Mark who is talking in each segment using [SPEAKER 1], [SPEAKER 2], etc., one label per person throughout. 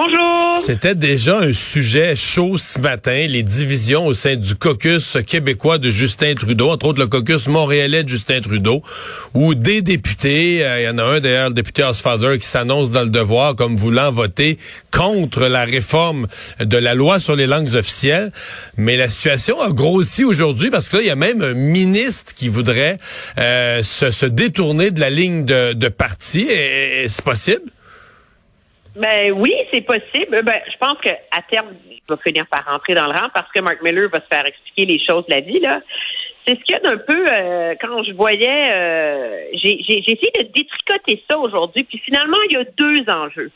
[SPEAKER 1] Bonjour.
[SPEAKER 2] C'était déjà un sujet chaud ce matin, les divisions au sein du caucus québécois de Justin Trudeau, entre autres le caucus montréalais de Justin Trudeau, où des députés, euh, il y en a un d'ailleurs, le député Osfather, qui s'annonce dans le devoir comme voulant voter contre la réforme de la loi sur les langues officielles. Mais la situation a grossi aujourd'hui parce que là, il y a même un ministre qui voudrait euh, se, détourner de la ligne de, de parti. Et- et C'est possible?
[SPEAKER 1] Ben oui, c'est possible. Ben, je pense que à terme, il va finir par rentrer dans le rang parce que Mark Miller va se faire expliquer les choses de la vie là. C'est ce qu'il y a d'un peu euh, quand je voyais, euh, j'ai j'ai- essayé de détricoter ça aujourd'hui, puis finalement il y a deux enjeux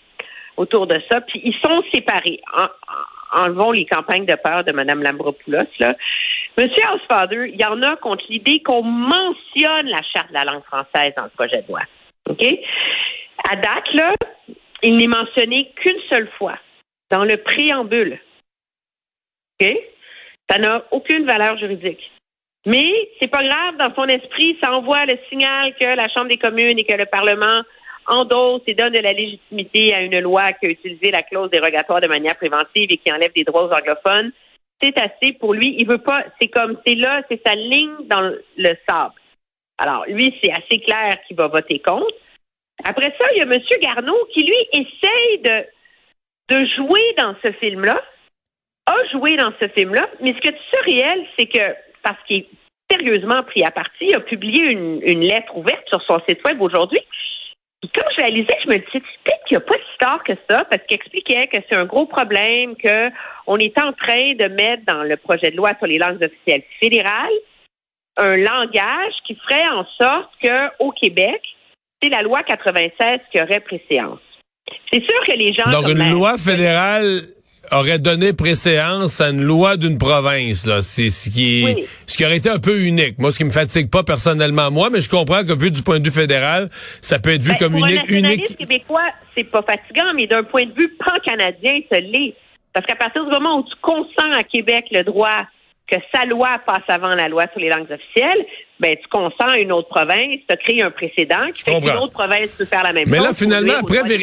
[SPEAKER 1] autour de ça, puis ils sont séparés. En- enlevons les campagnes de peur de Mme Lambropoulos. Là. Monsieur Housefather, il y en a contre l'idée qu'on mentionne la charte de la langue française dans le projet de loi. OK? À date, là, il n'est mentionné qu'une seule fois dans le préambule. OK? Ça n'a aucune valeur juridique. Mais c'est pas grave, dans son esprit, ça envoie le signal que la Chambre des communes et que le Parlement endosse et donne de la légitimité à une loi qui a utilisé la clause dérogatoire de manière préventive et qui enlève des droits aux anglophones. C'est assez pour lui. Il veut pas, c'est comme, c'est là, c'est sa ligne dans le sable. Alors, lui, c'est assez clair qu'il va voter contre. Après ça, il y a M. Garneau qui, lui, essaye de, de jouer dans ce film-là, a joué dans ce film-là, mais ce que tu sais réel, c'est que, parce qu'il est sérieusement pris à partie, il a publié une, une lettre ouverte sur son site web aujourd'hui. Quand je réalisais, je me disais, peut-être qu'il n'y a pas si tard que ça, parce qu'il expliquait que c'est un gros problème, qu'on est en train de mettre dans le projet de loi sur les langues officielles fédérales un langage qui ferait en sorte qu'au Québec, c'est la loi 96 qui aurait préséance. C'est sûr que les gens...
[SPEAKER 2] Donc, une loi fédérale aurait donné préséance à une loi d'une province, là. C'est ce qui
[SPEAKER 1] Oui.
[SPEAKER 2] ce qui aurait été un peu unique. Moi, ce qui me fatigue pas personnellement, moi, mais je comprends que vu du point de vue fédéral, ça peut être vu
[SPEAKER 1] Ben,
[SPEAKER 2] comme
[SPEAKER 1] pour un
[SPEAKER 2] unique,
[SPEAKER 1] nationaliste
[SPEAKER 2] unique.
[SPEAKER 1] québécois, c'est pas fatigant, mais d'un point de vue pan-canadien, ça l'est. Parce qu'à partir du moment où tu consens à Québec le droit que sa loi passe avant la loi sur les langues officielles, ben tu consens à une autre province, tu créé un précédent qui fait qu'une autre province peut faire la même
[SPEAKER 2] Mais
[SPEAKER 1] chose.
[SPEAKER 2] là,
[SPEAKER 1] pour
[SPEAKER 2] finalement,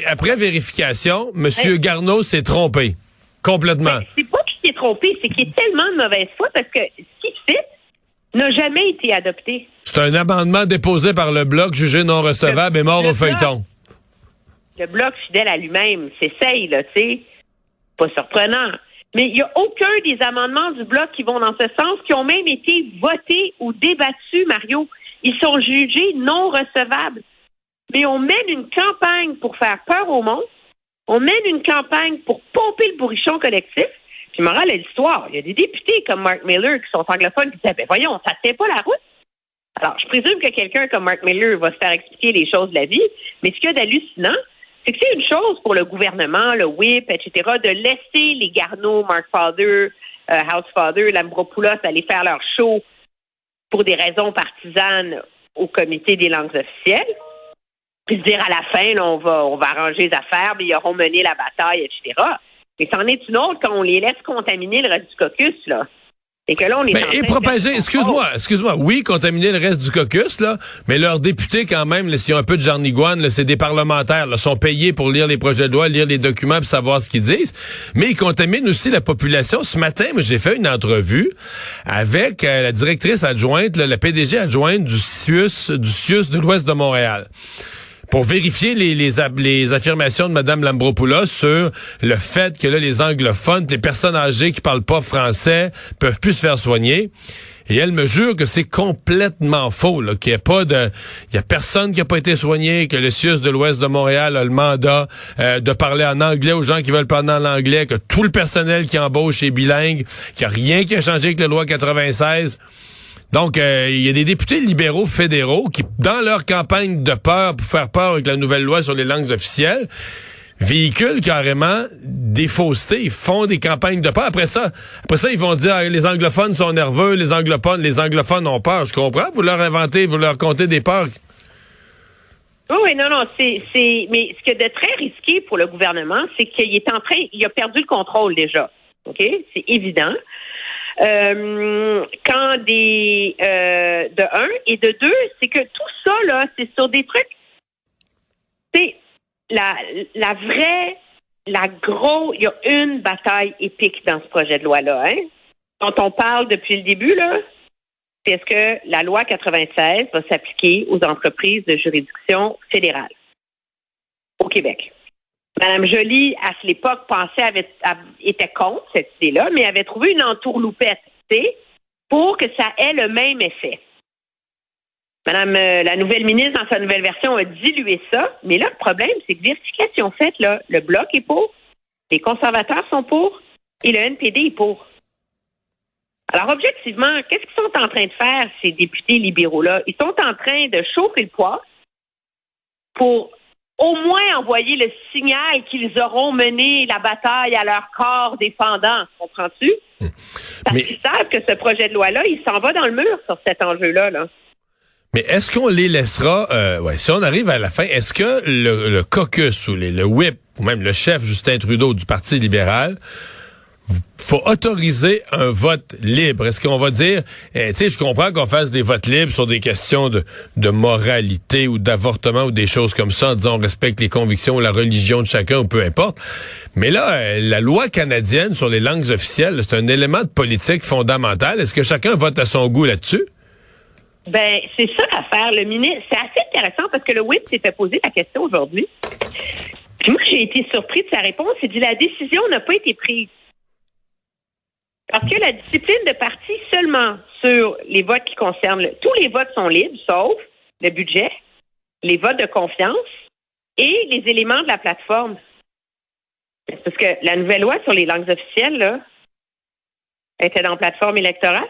[SPEAKER 2] après, vérification, M.
[SPEAKER 1] Hey.
[SPEAKER 2] Garneau s'est trompé. Complètement.
[SPEAKER 1] Ben, c'est pas qu'il s'est trompé, c'est qu'il est tellement de mauvaise foi parce que ce qu'il fait n'a jamais été adopté.
[SPEAKER 2] C'est un amendement déposé par le Bloc, jugé non recevable
[SPEAKER 1] Le-
[SPEAKER 2] et mort au feuilleton.
[SPEAKER 1] le bloc fidèle à lui-même s'essaye, là, tu sais. Pas surprenant. Mais il n'y a aucun des amendements du bloc qui vont dans ce sens, qui ont même été votés ou débattus, Mario. Ils sont jugés non recevables. Mais on mène une campagne pour faire peur au monde. On mène une campagne pour pomper le bourrichon collectif. Puis, morale de l'histoire, il y a des députés comme Mark Miller qui sont anglophones qui disent, ben voyons, ça tient pas la route. Alors, je présume que quelqu'un comme Mark Miller va se faire expliquer les choses de la vie, mais ce qu'il y a d'hallucinant, c'est que c'est une chose pour le gouvernement, le whip, etc., de laisser les Garneau, Mark Father, euh, House Father, Lambropoulos aller faire leur show pour des raisons partisanes au comité des langues officielles, puis se dire à la fin, là, on va on va arranger les affaires, mais ils auront mené la bataille, etc. Mais c'en est une autre quand on les laisse contaminer le reste du caucus, là. Et que là, on est
[SPEAKER 2] Mais et propager, excuse-moi, excuse-moi, oui, contaminer le reste du caucus, là, mais leurs députés, quand même, là, s'ils ont un peu de jarnigoine, c'est des parlementaires, là, sont payés pour lire les projets de loi, lire les documents, pour savoir ce qu'ils disent. Mais ils contaminent aussi la population. Ce matin, moi, j'ai fait une entrevue avec euh, la directrice adjointe, là, la PDG adjointe du CIUS, du CIUS de l'Ouest de Montréal pour vérifier les, les, affirmations de Mme Lambropoulos sur le fait que là, les anglophones, les personnes âgées qui parlent pas français peuvent plus se faire soigner. Et elle me jure que c'est complètement faux, qu'il n'y a pas de, y a personne qui a pas été soigné, que le CIUS de l'Ouest de Montréal a le mandat euh, de parler en anglais aux gens qui veulent parler en anglais, que tout le personnel qui embauche est bilingue, qu'il n'y a rien qui a changé avec la loi 96. Donc, euh, il y a des députés libéraux fédéraux qui, dans leur campagne de peur pour faire peur avec la nouvelle loi sur les langues officielles, véhiculent carrément des faussetés, font des campagnes de peur. Après ça, après ça, ils vont dire ah, les anglophones sont nerveux, les anglophones, les anglophones ont peur. Je comprends. Vous leur inventez, vous leur comptez des peurs.
[SPEAKER 1] Oui, non, non, c'est, c'est, mais ce qui est de très risqué pour le gouvernement, c'est qu'il est en train, il a perdu le contrôle déjà. OK? C'est évident. Euh, quand des, euh, de un, et de deux, c'est que tout ça, là, c'est sur des trucs, c'est la, la vraie, la gros, il y a une bataille épique dans ce projet de loi-là, hein, dont on parle depuis le début, là, c'est est-ce que la loi 96 va s'appliquer aux entreprises de juridiction fédérale au Québec. Madame Joly, à l'époque, pensait, avait, était contre cette idée-là, mais avait trouvé une entourloupette, pour que ça ait le même effet. Madame euh, la nouvelle ministre, dans sa nouvelle version, a dilué ça. Mais là, le problème, c'est que vérification faite, là, le Bloc est pour, les conservateurs sont pour et le NPD est pour. Alors, objectivement, qu'est-ce qu'ils sont en train de faire, ces députés libéraux-là? Ils sont en train de chauffer le poids pour au moins envoyer le signal qu'ils auront mené la bataille à leur corps défendant. Comprends-tu? Parce qu'ils savent que ce projet de loi-là, il s'en va dans le mur sur cet enjeu-là. Là.
[SPEAKER 2] Mais est-ce qu'on les laissera, euh, ouais, si on arrive à la fin, est-ce que le, caucus ou le whip, ou même le chef Justin Trudeau du Parti libéral, faut autoriser un vote libre. Est-ce qu'on va dire, eh, tu sais, je comprends qu'on fasse des votes libres sur des questions de, de moralité ou d'avortement ou des choses comme ça, en disant on respecte les convictions ou la religion de chacun ou peu importe. Mais là, euh, la loi canadienne sur les langues officielles, c'est un élément de politique fondamental. Est-ce que chacun vote à son goût là-dessus?
[SPEAKER 1] Ben, c'est ça l'affaire. Le ministre, c'est assez intéressant parce que le WIP s'est fait poser la question aujourd'hui. Puis moi, j'ai été surpris de sa réponse. Il dit la décision n'a pas été prise. Parce que la discipline de parti seulement sur les votes qui concernent tous les votes sont libres, sauf le budget, les votes de confiance et les éléments de la plateforme. Parce que la nouvelle loi sur les langues officielles, là, était dans la plateforme électorale.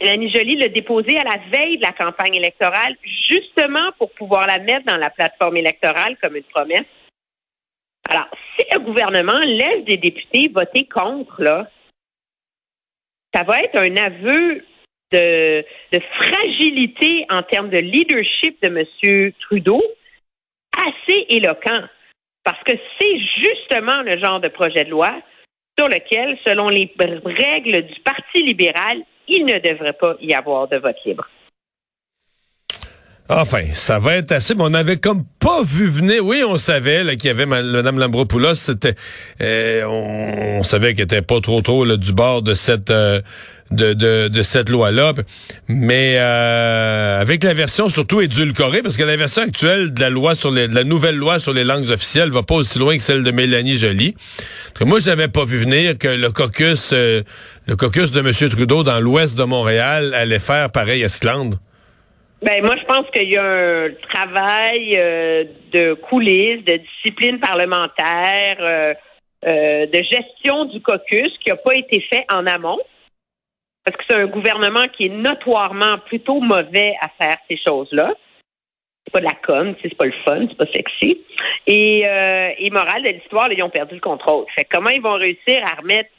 [SPEAKER 1] Mélanie Joly l'a déposée à la veille de la campagne électorale, justement pour pouvoir la mettre dans la plateforme électorale comme une promesse. Alors, si le gouvernement laisse des députés voter contre, là, ça va être un aveu de, fragilité en termes de leadership de M. Trudeau assez éloquent. Parce que c'est justement le genre de projet de loi sur lequel, selon les règles du Parti libéral, il ne devrait pas y avoir de vote libre.
[SPEAKER 2] Enfin, ça va être assez. Mais on avait comme pas vu venir. Oui, on savait qu'il y avait Mme Lambropoulos. C'était, euh, on, savait qu'elle était pas trop trop du bord de cette euh, de, de, cette loi-là. Mais euh, avec la version surtout édulcorée, parce que la version actuelle de la loi sur les, la nouvelle loi sur les langues officielles va pas aussi loin que celle de Mélanie Joly. Moi, j'avais pas vu venir que le caucus, le caucus de M. Trudeau dans l'ouest de Montréal allait faire pareil à Sclandre.
[SPEAKER 1] Ben moi, je pense qu'il y a un travail euh, de coulisses, de discipline parlementaire, euh, euh, de gestion du caucus qui n'a pas été fait en amont. Parce que c'est un gouvernement qui est notoirement plutôt mauvais à faire ces choses-là. C'est pas de la com, c'est pas le fun, c'est pas sexy. Et, et morale de l'histoire, ils ont perdu le contrôle. Fait comment ils vont réussir à remettre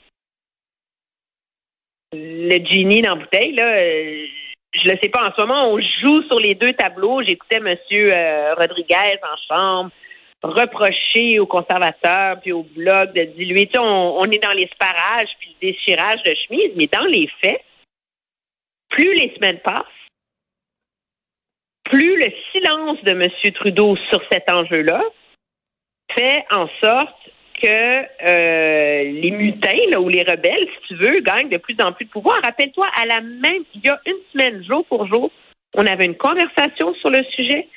[SPEAKER 1] le genie dans la bouteille, là? Je le sais pas, en ce moment, on joue sur les deux tableaux. J'écoutais M. Euh, Rodriguez en chambre reprocher aux conservateurs puis au bloc de diluer. Tu on, est dans les sparages puis le déchirage de chemise, mais dans les faits, plus les semaines passent, plus le silence de M. Trudeau sur cet enjeu-là fait en sorte que euh, les mutins ou les rebelles, si tu veux, gagnent de plus en plus de pouvoir. Rappelle-toi, à la même, il y a une semaine, jour pour jour, on avait une conversation sur le sujet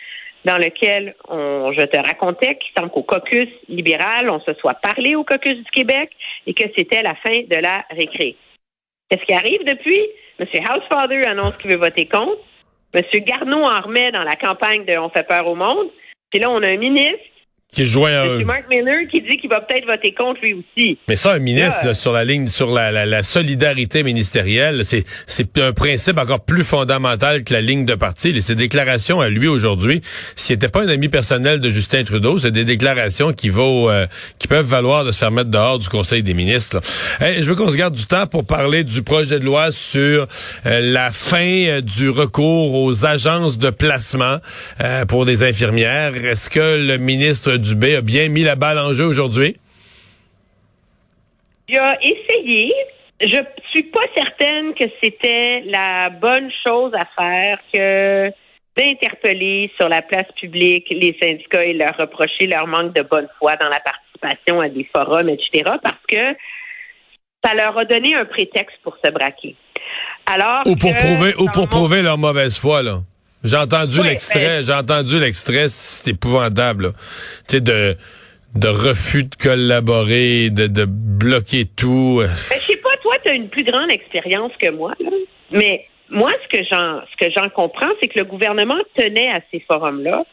[SPEAKER 1] dans lequel je te racontais qu'il semble qu'au caucus libéral, on se soit parlé au caucus du Québec et que c'était la fin de la récré. Qu'est-ce qui arrive depuis? M. Housefather annonce qu'il veut voter contre. M. Garneau en remet dans la campagne de On fait peur au monde. Puis là, on a un ministre
[SPEAKER 2] qui joint à
[SPEAKER 1] M. Mark Miller qui dit qu'il va peut-être voter contre lui aussi.
[SPEAKER 2] Mais ça, un ministre là, sur la ligne, sur la, la, la solidarité ministérielle, c'est c'est un principe encore plus fondamental que la ligne de parti. Et ses déclarations à lui aujourd'hui, s'il n'était pas un ami personnel de Justin Trudeau, c'est des déclarations qui vaut, euh, qui peuvent valoir de se faire mettre dehors du Conseil des ministres. je veux qu'on se garde du temps pour parler du projet de loi sur euh, la fin euh, du recours aux agences de placement pour des infirmières. Est-ce que le ministre Dubé a bien mis la balle en jeu aujourd'hui?
[SPEAKER 1] Il a essayé. Je suis pas certaine que c'était la bonne chose à faire que d'interpeller sur la place publique les syndicats et leur reprocher leur manque de bonne foi dans la participation à des forums, etc., parce que ça leur a donné un prétexte pour se braquer. Alors
[SPEAKER 2] ou pour prouver ou pour prouver leur mauvaise foi là. J'ai entendu l'extrait, j'ai entendu l'extrait, c'est épouvantable. Tu sais de de refus de collaborer, de, de bloquer tout.
[SPEAKER 1] Ben, je sais pas, toi, tu as une plus grande expérience que moi, là. mais moi, ce que j'en ce que j'en comprends, c'est que le gouvernement tenait à ces forums-là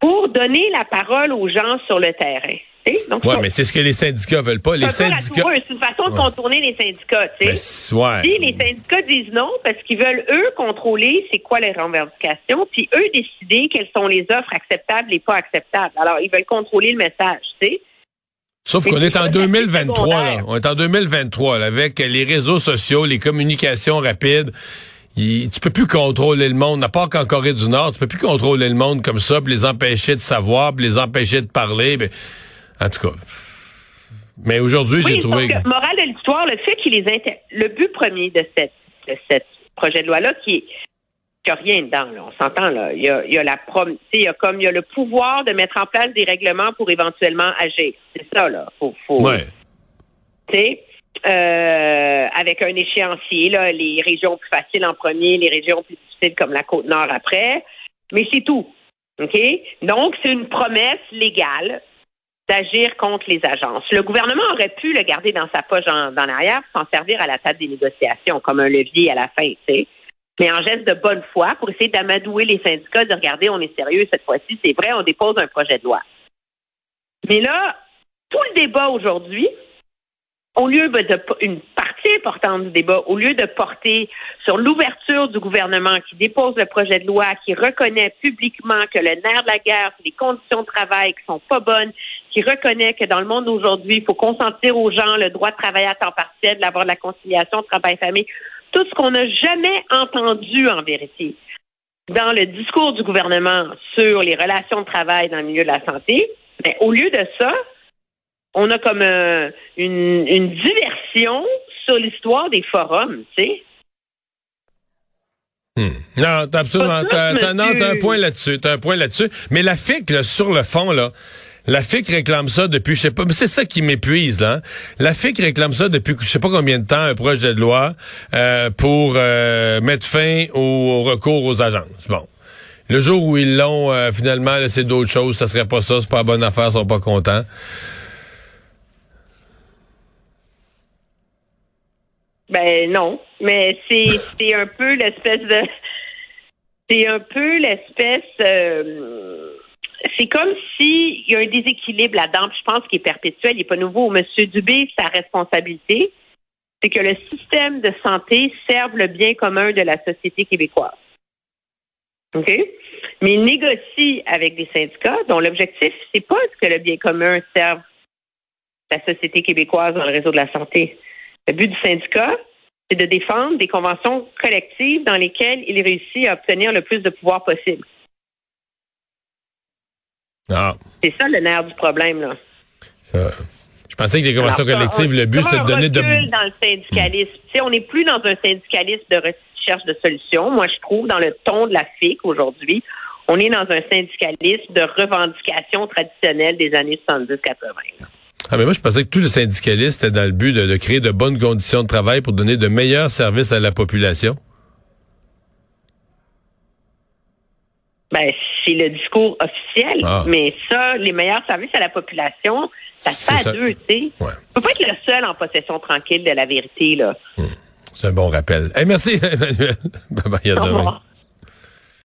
[SPEAKER 1] pour donner la parole aux gens sur le terrain.
[SPEAKER 2] Oui, mais c'est ce que les syndicats veulent pas. Les syndicats.
[SPEAKER 1] C'est une façon de contourner les syndicats. Tu sais. Si les syndicats disent non parce qu'ils veulent eux contrôler c'est quoi les revendications, puis eux décider quelles sont les offres acceptables et pas acceptables. Alors ils veulent contrôler le message, tu sais.
[SPEAKER 2] Sauf qu'on est en 2023, là. On est en 2023, là, avec les réseaux sociaux, les communications rapides. Tu tu peux plus contrôler le monde, à part qu'en Corée du Nord, tu peux plus contrôler le monde comme ça, puis les empêcher de savoir, puis les empêcher de parler. Ben, en tout cas. Mais aujourd'hui, j'ai trouvé.
[SPEAKER 1] Que, morale de l'histoire, le fait qu'il les inter... le but premier de cette de cette projet de loi-là, qui n'a rien dedans, là, on s'entend là. Il y a, il y a la prom... il y a comme il y a le pouvoir de mettre en place des règlements pour éventuellement agir. C'est ça, là. Faut, faut...
[SPEAKER 2] Ouais.
[SPEAKER 1] Tu sais. Euh, avec un échéancier, là, les régions plus faciles en premier, les régions plus difficiles comme la Côte-Nord après. Mais c'est tout. OK? Donc, c'est une promesse légale d'agir contre les agences. Le gouvernement aurait pu le garder dans sa poche en, dans l'arrière s'en servir à la table des négociations comme un levier à la fin, tu sais. Mais en geste de bonne foi pour essayer d'amadouer les syndicats, de regarder, on est sérieux cette fois-ci, c'est vrai, on dépose un projet de loi. Mais là, tout le débat aujourd'hui, au lieu de une partie importante du débat, au lieu de porter sur l'ouverture du gouvernement qui dépose le projet de loi, qui reconnaît publiquement que le nerf de la guerre, c'est les conditions de travail qui sont pas bonnes, qui reconnaît que dans le monde d'aujourd'hui, il faut consentir aux gens le droit de travailler à temps partiel, d'avoir de la conciliation travail-famille, tout ce qu'on n'a jamais entendu en vérité dans le discours du gouvernement sur les relations de travail dans le milieu de la santé, mais au lieu de ça, on a comme euh, une diversion sur l'histoire des forums, tu sais.
[SPEAKER 2] Hmm. Non, t'as absolument, t'as, un point là-dessus, t'as un point là-dessus. Mais la FIC, là, sur le fond, là, la FIC réclame ça depuis, je sais pas, mais c'est ça qui m'épuise, là. Hein. La FIC réclame ça depuis, je sais pas combien de temps, un projet de loi euh, pour euh, mettre fin au, recours aux agences. Bon. Le jour où ils l'ont, euh, finalement, c'est d'autres choses, ça serait pas ça, c'est pas la bonne affaire, ils sont pas contents.
[SPEAKER 1] Ben non, mais c'est un peu l'espèce de c'est un peu l'espèce euh, c'est comme s'il y a un déséquilibre là-dedans, je pense qu'il est perpétuel, il n'est pas nouveau. Monsieur Dubé, sa responsabilité, c'est que le système de santé serve le bien commun de la société québécoise. OK? Mais il négocie avec des syndicats dont l'objectif, c'est pas que le bien commun serve la société québécoise dans le réseau de la santé. Le but du syndicat, c'est de défendre des conventions collectives dans lesquelles il réussit à obtenir le plus de pouvoir possible.
[SPEAKER 2] Ah.
[SPEAKER 1] C'est ça le nerf du problème, là.
[SPEAKER 2] Je pensais que les conventions collectives, le but, c'est de donner de.
[SPEAKER 1] dans le syndicalisme. Hmm. on n'est plus dans un syndicalisme de recherche de solutions. Moi, je trouve, dans le ton de la FIC aujourd'hui, on est dans un syndicalisme de revendication traditionnelle des années 70-80.
[SPEAKER 2] Ah, mais moi, je pensais que tous les syndicalistes étaient dans le but de, créer de bonnes conditions de travail pour donner de meilleurs services à la population.
[SPEAKER 1] Ben, c'est le discours officiel. Ah. Mais ça, les meilleurs services à la population, ça se fait à deux, tu sais. Ouais. peut pas être le seul en possession tranquille de la vérité, là. Hmm.
[SPEAKER 2] C'est un bon rappel. merci, Emmanuel. bye bye, à demain.